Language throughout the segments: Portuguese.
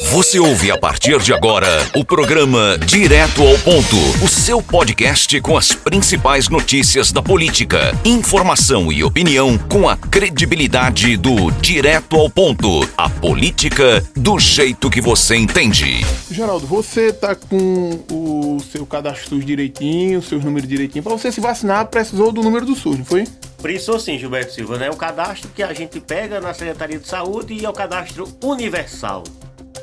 Você ouve a partir de agora o programa Direto ao Ponto, o seu podcast com as principais notícias da política, informação e opinião com a credibilidade do Direto ao Ponto, a política do jeito que você entende. Geraldo, você tá com o seu cadastro SUS direitinho, seus números direitinho. Para você se vacinar, precisou do número do SUS, não foi? Precisou sim, Gilberto Silva, né? O cadastro que a gente pega na Secretaria de Saúde e é o cadastro universal.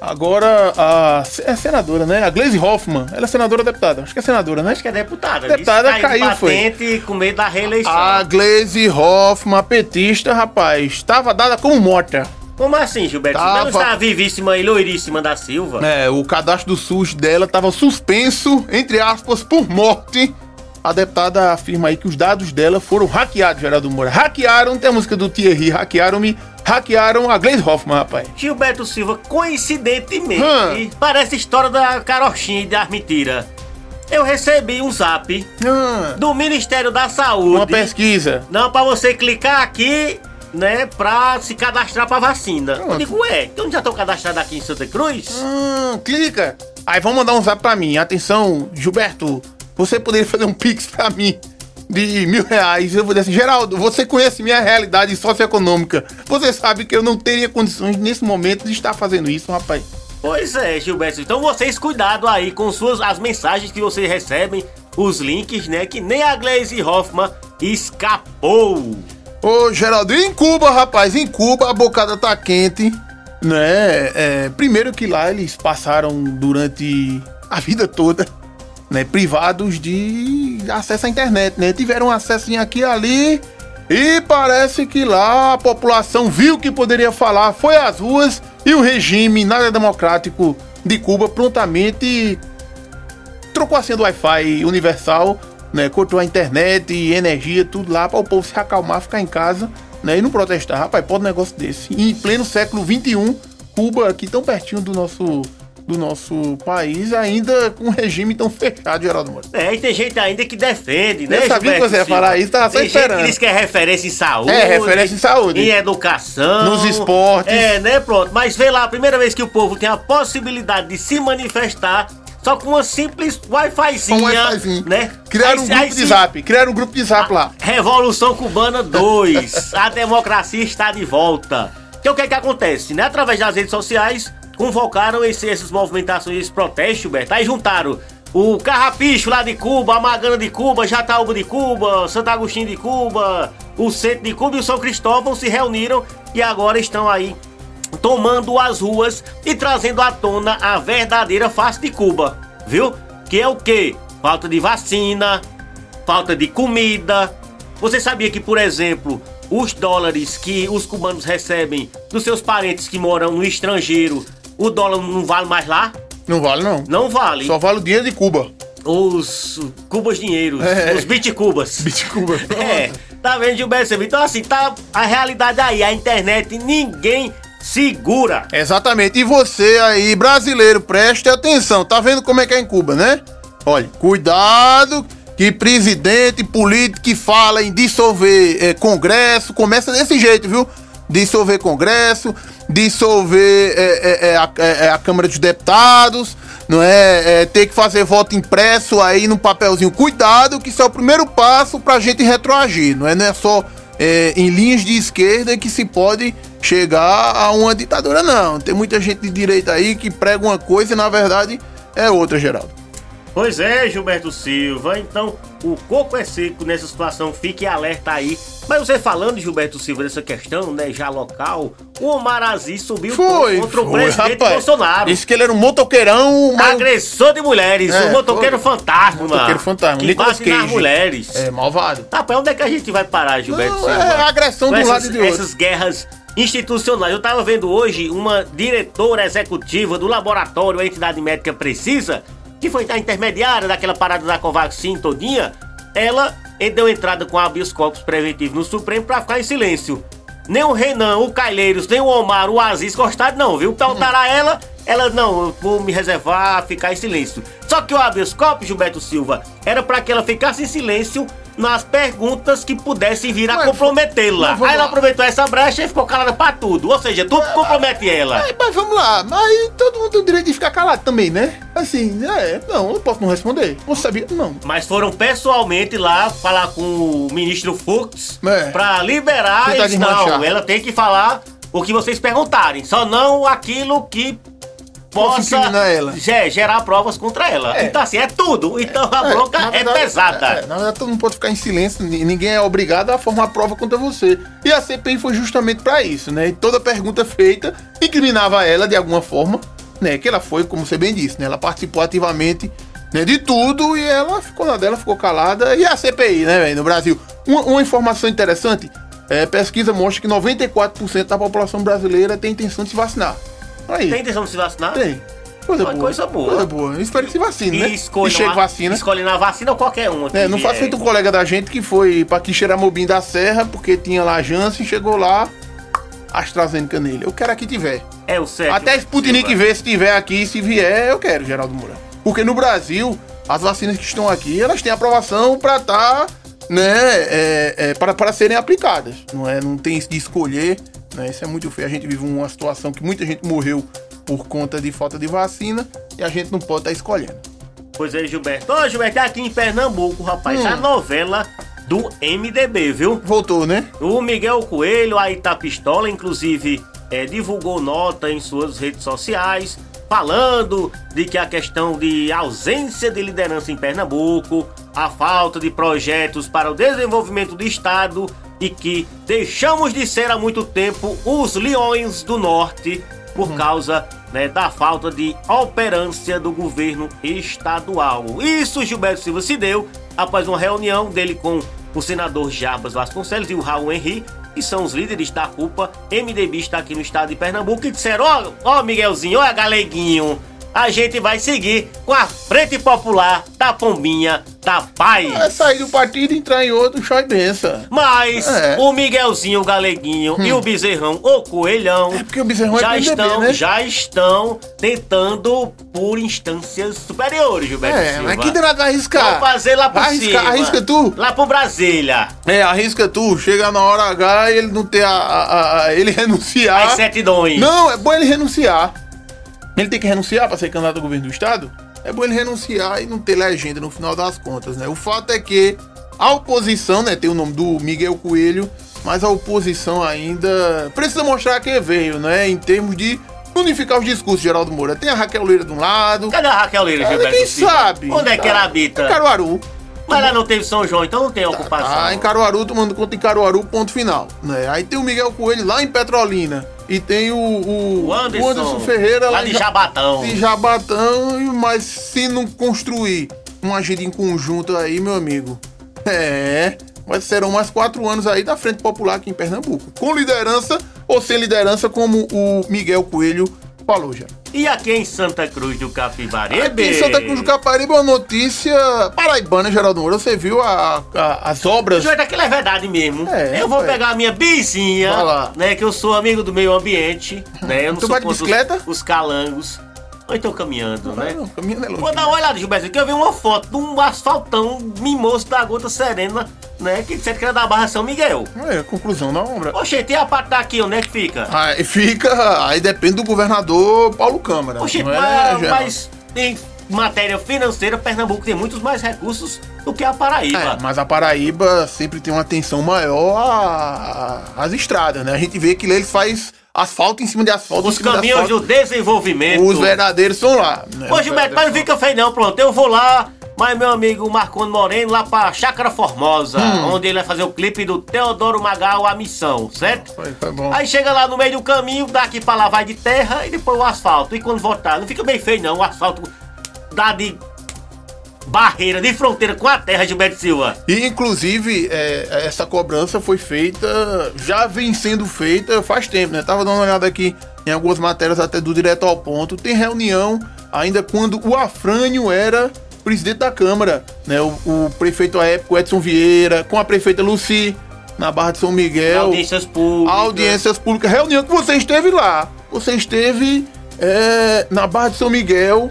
Agora, a é senadora, né? A Glaze Hoffman. Ela é senadora ou deputada? Acho que é senadora, né? Acho que é deputada. Deputada caiu, caiu foi. com medo da reeleição. A Glaze Hoffman, petista, rapaz, estava dada como morta. Como assim, Gilberto? Tava... Não está vivíssima e loiríssima da Silva? É, o cadastro do SUS dela estava suspenso, entre aspas, por morte. A deputada afirma aí que os dados dela foram hackeados, Geraldo Moura. Hackearam, tem a música do Thierry, hackearam-me hackearam a Glaze Hoffman, rapaz. Gilberto Silva, coincidentemente, hum. parece história da carochinha e das mentiras. Eu recebi um zap hum. do Ministério da Saúde. Uma pesquisa. Não, pra você clicar aqui, né, pra se cadastrar pra vacina. Pronto. Eu digo, ué, então já tô cadastrado aqui em Santa Cruz? Hum, clica. Aí vamos mandar um zap pra mim. Atenção, Gilberto, você poderia fazer um pix pra mim de mil reais. Eu vou dizer assim, Geraldo, você conhece minha realidade socioeconômica. Você sabe que eu não teria condições nesse momento de estar fazendo isso, rapaz. Pois é, Gilberto. Então vocês cuidado aí com suas as mensagens que vocês recebem, os links, né? Que nem a Glaze Hoffman escapou. Ô, Geraldo, em Cuba, rapaz, em Cuba a bocada tá quente, né? É, primeiro que lá eles passaram durante a vida toda né, privados de acesso à internet, né? Tiveram acesso aqui e ali e parece que lá a população viu que poderia falar, foi às ruas e o regime nada democrático de Cuba prontamente trocou a senha do Wi-Fi universal, né? Cortou a internet e energia, tudo lá para o povo se acalmar, ficar em casa, né? E não protestar. Rapaz, pode um negócio desse. E em pleno século 21, Cuba aqui tão pertinho do nosso do nosso país, ainda com um regime tão fechado, Geraldo Moura. É, e tem gente ainda que defende, né? Eu sabia que você ia falar isso, tava só tem esperando. Gente que diz que é referência em saúde. É, referência em saúde. Em educação. Nos esportes. É, né, pronto. Mas vê lá, a primeira vez que o povo tem a possibilidade de se manifestar só com uma simples Wi-Fizinha. Um Wi-Fizinho. Né? Criaram aí, um grupo aí, de zap. Criaram um grupo de zap lá. Revolução Cubana 2. a democracia está de volta. Que o que é que acontece? Né? Através das redes sociais, convocaram esse, essas movimentações, esses protestos, Beto. Aí juntaram o Carrapicho lá de Cuba, a Magana de Cuba, Jataúba de Cuba, Santo Agostinho de Cuba, o Centro de Cuba e o São Cristóvão se reuniram e agora estão aí tomando as ruas e trazendo à tona a verdadeira face de Cuba, viu? Que é o que? Falta de vacina, falta de comida. Você sabia que, por exemplo, os dólares que os cubanos recebem dos seus parentes que moram no estrangeiro o dólar não vale mais lá? Não vale, não. Não vale. Só vale o dinheiro de Cuba. Os cubas dinheiros. É. Os bitcubas. Bitcubas. é. Tá vendo, Gilberto? Então, assim, tá a realidade aí. A internet, ninguém segura. Exatamente. E você aí, brasileiro, preste atenção. Tá vendo como é que é em Cuba, né? Olha, cuidado que presidente político que fala em dissolver é, Congresso começa desse jeito, viu? Dissolver Congresso, dissolver é, é, é, a, é, é, a, Câmara dos Deputados, não é? é? Ter que fazer voto impresso aí no papelzinho. Cuidado, que isso é o primeiro passo para a gente retroagir, não é? Não é só em linhas de esquerda que se pode chegar a uma ditadura, não. Tem muita gente de direita aí que prega uma coisa e na verdade é outra, Geraldo. Pois é, Gilberto Silva. Então, o coco é seco nessa situação, fique alerta aí. Mas você falando, Gilberto Silva, dessa questão, né, já local, o Omar Aziz subiu foi, contra foi, o presidente rapaz. Bolsonaro. Disse que ele era um motoqueirão... Mas... Agressor de mulheres, é, um motoqueiro foi. fantasma. Motoqueiro fantasma, que Cage. nas mulheres. É, malvado. Tá, pra onde é que a gente vai parar, Gilberto Não, Silva? É agressão do lado de outro. Essas guerras institucionais. Eu tava vendo hoje uma diretora executiva do laboratório A Entidade Médica Precisa que foi a intermediária daquela parada da Covaxin todinha, ela deu entrada com habeas corpus preventivo no Supremo para ficar em silêncio. Nem o Renan, o Cailheiros, nem o Omar, o Aziz gostaram não, viu? Perguntaram a ela, ela, não, eu vou me reservar, ficar em silêncio. Só que o habeas corpus, Gilberto Silva, era para que ela ficasse em silêncio nas perguntas que pudessem vir a Mas- comprometê-la. mas Aí ela lá. aproveitou essa brecha e ficou calada pra tudo. Ou seja, tudo compromete ela. Mas, mas vamos lá, mas todo mundo tem o direito de ficar calado também, né? Assim, é, não, eu posso não responder. Você sabia? Não. Mas foram pessoalmente lá falar com o ministro Fux É. pra liberar. Não, ela tem que falar o que vocês perguntarem. Só não aquilo que Possa ge- gerar provas contra ela. É. Então, assim, é tudo. Então a É, bronca é, verdade, pesada. é, na verdade, todo mundo pode ficar em silêncio, ni- ninguém é obrigado a formar prova contra você. E a CPI foi justamente pra isso, né? E toda pergunta feita incriminava ela de alguma forma, né? Que ela foi, como você bem disse, né? Ela participou ativamente né, de tudo e ela ficou na dela, ficou calada. E a CPI, né, velho, no Brasil? Uma, uma informação interessante: é, pesquisa mostra que 94% da população brasileira tem intenção de se vacinar. Aí. Tem intenção de se vacinar? Tem. Coisa boa. coisa boa. Coisa boa. Espero que se vacine, né? E escolha, e chegue uma- vacina. escolhe na vacina ou qualquer um. É, não faça vier. feito um colega da gente que foi pra Quixeramobim da Serra, porque tinha lá a Janssen, chegou lá, AstraZeneca nele. Eu quero aqui tiver. É o certo. Até Sputnik Silva. ver se tiver aqui, se vier, eu quero, Geraldo Moura. Porque no Brasil, as vacinas que estão aqui, elas têm aprovação pra estar, né, é, é, para, para serem aplicadas. Não é? Não tem de escolher, né? Isso é muito feio. A gente vive uma situação que muita gente morreu por conta de falta de vacina e a gente não pode estar escolhendo. Pois é, Gilberto. Ô, Gilberto, é aqui em Pernambuco, rapaz, Hum. a novela do MDB, viu? Voltou, né? O Miguel Coelho, aí tá pistola, inclusive é, divulgou nota em suas redes sociais, falando de que a questão de ausência de liderança em Pernambuco, a falta de projetos para o desenvolvimento do Estado e que deixamos de ser há muito tempo os leões do norte por causa né, da falta de operância do governo estadual. Isso Gilberto Silva se deu após uma reunião dele com o senador Jarbas Vasconcelos e o Raul Henri, que são os líderes da culpa MDBista aqui no estado de Pernambuco, e disseram: Ó, ó Miguelzinho, ó Galeguinho, a gente vai seguir com a Frente Popular da Pombinha da Paz. É sair do partido e entrar em outro, e benção. Mas É. o Miguelzinho, o Galeguinho e o Bezerrão, o Coelhão, É porque o Bezerrão é já, PMDB, estão, né? já estão tentando por instâncias superiores, Gilberto É, Silva. mas que danado arriscar? Vão fazer lá por Arrisca- cima. arrisca tu? Lá pro Brasília. É, arrisca tu, chega na hora H e ele não ter a. a- a- ele renunciar. As certidões. Não, é bom ele renunciar. Ele tem que renunciar para ser candidato ao governo do estado? É bom ele renunciar e não ter legenda no final das contas, né? O fato é que a oposição, né, tem o nome do Miguel Coelho, mas a oposição ainda precisa mostrar que veio, né, em termos de unificar os discursos, Geraldo Moura. Tem a Raquel Leira de um lado, Cadê a Raquel Leira, Ah, Gilberto ninguém Silva? sabe. Onde é que ela habita? em Caruaru. Mas ela não teve São João, então não tem ocupação. Ah, em Caruaru, tomando conta em Caruaru, ponto final. Né? Aí tem o Miguel Coelho lá em Petrolina. E tem o, o, O Anderson, Ferreira lá lá de Jabatão. de Jabatão. Mas se não construir uma agenda em conjunto aí, meu amigo, é. Mas serão mais quatro anos aí da Frente Popular aqui em Pernambuco. Com liderança ou sem liderança, como o Miguel Coelho falou já. E aqui em Santa Cruz do Capibaribe? Aqui em Santa Cruz do Caparibe, uma notícia paraibana, Geraldo Moura. Você viu a- a- as obras Joelho, aquilo é verdade mesmo. É, eu vou é. pegar a minha bizinha, né? Que eu sou amigo do meio ambiente, né? Eu não Tu sou vai de contra os- bicicleta? Os, calangos. Ou então caminhando, né? Não, caminhando é longe. Vou dar uma olhada, Gilberto, que eu vi uma foto de um asfaltão mimoso da Gota Serena, né? Que disseram que era da Barra São Miguel. É, conclusão da obra. Oxe, tem a parte daqui, onde é que fica? Aí fica. Aí depende do governador Paulo Câmara. Não é, mas, Geraldo? mas em matéria financeira, Pernambuco tem muitos mais recursos do que a Paraíba. É, mas a Paraíba sempre tem uma atenção maior às estradas, né? A gente vê que eles faz asfalto em cima de asfalto. Os de caminhos asfalto. do desenvolvimento. Os verdadeiros estão lá. Né? Os Gilberto, mas não fica feio não, pronto. Eu vou lá, mas meu amigo Marconi Moreno, lá pra Chácara Formosa, Hum. onde ele vai fazer o clipe do Teodoro Magal, A Missão, certo? Foi, bom. Aí chega lá no meio do caminho, daqui pra lá vai de terra e depois o asfalto. E quando voltar, não fica bem feio não, o asfalto dá de barreira, de fronteira com a terra, Gilberto Silva. E inclusive é, essa cobrança foi feita, já vem sendo feita faz tempo, né? Tava dando uma olhada aqui em algumas matérias até do Direto ao Ponto. Tem reunião ainda quando o Afrânio era presidente da Câmara, né? O, o prefeito à época, Edson Vieira, com a prefeita Luci, na Barra de São Miguel. Audiências públicas. Audiências públicas, reunião que você esteve lá. Você esteve é, na Barra de São Miguel,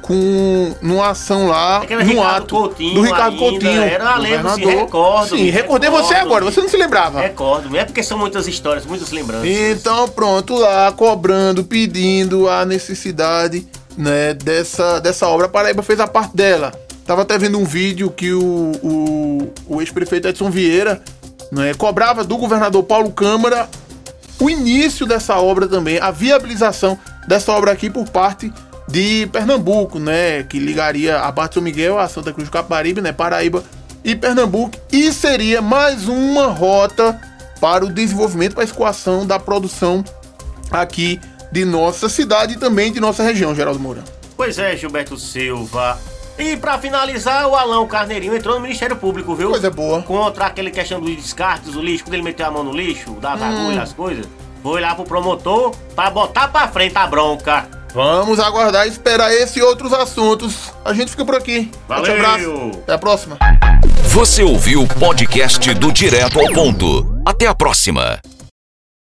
com numa ação lá, Aquele no Ricardo ato Coutinho do Ricardo ainda, Coutinho, era, lembro, sim, governador. recordo, Sim, recordei recordo, você agora, você não se lembrava. Recordo, é porque são muitas histórias, muitas lembranças. Então, pronto, lá cobrando, pedindo a necessidade né, dessa, dessa obra. A Paraíba fez a parte dela. Tava até vendo um vídeo que o, o, o ex-prefeito Edson Vieira né, cobrava do governador Paulo Câmara o início dessa obra também, a viabilização dessa obra aqui por parte de Pernambuco, né? Que ligaria a parte de São Miguel a Santa Cruz do Capibaribe, né? Paraíba e Pernambuco. E seria mais uma rota para o desenvolvimento, para a escoação da produção aqui de nossa cidade e também de nossa região, Geraldo Moura. Pois é, Gilberto Silva. E pra finalizar, o Alão Carneirinho entrou no Ministério Público, viu? Coisa boa. Contra aquele questão dos descartes, o lixo, quando ele meteu a mão no lixo, das Hum. agulhas, as coisas. Foi lá pro promotor pra botar pra frente a bronca. Vamos aguardar e esperar esse e outros assuntos. A gente fica por aqui. Valeu! abraço. Até a próxima. Você ouviu o podcast do Direto ao Ponto. Até a próxima.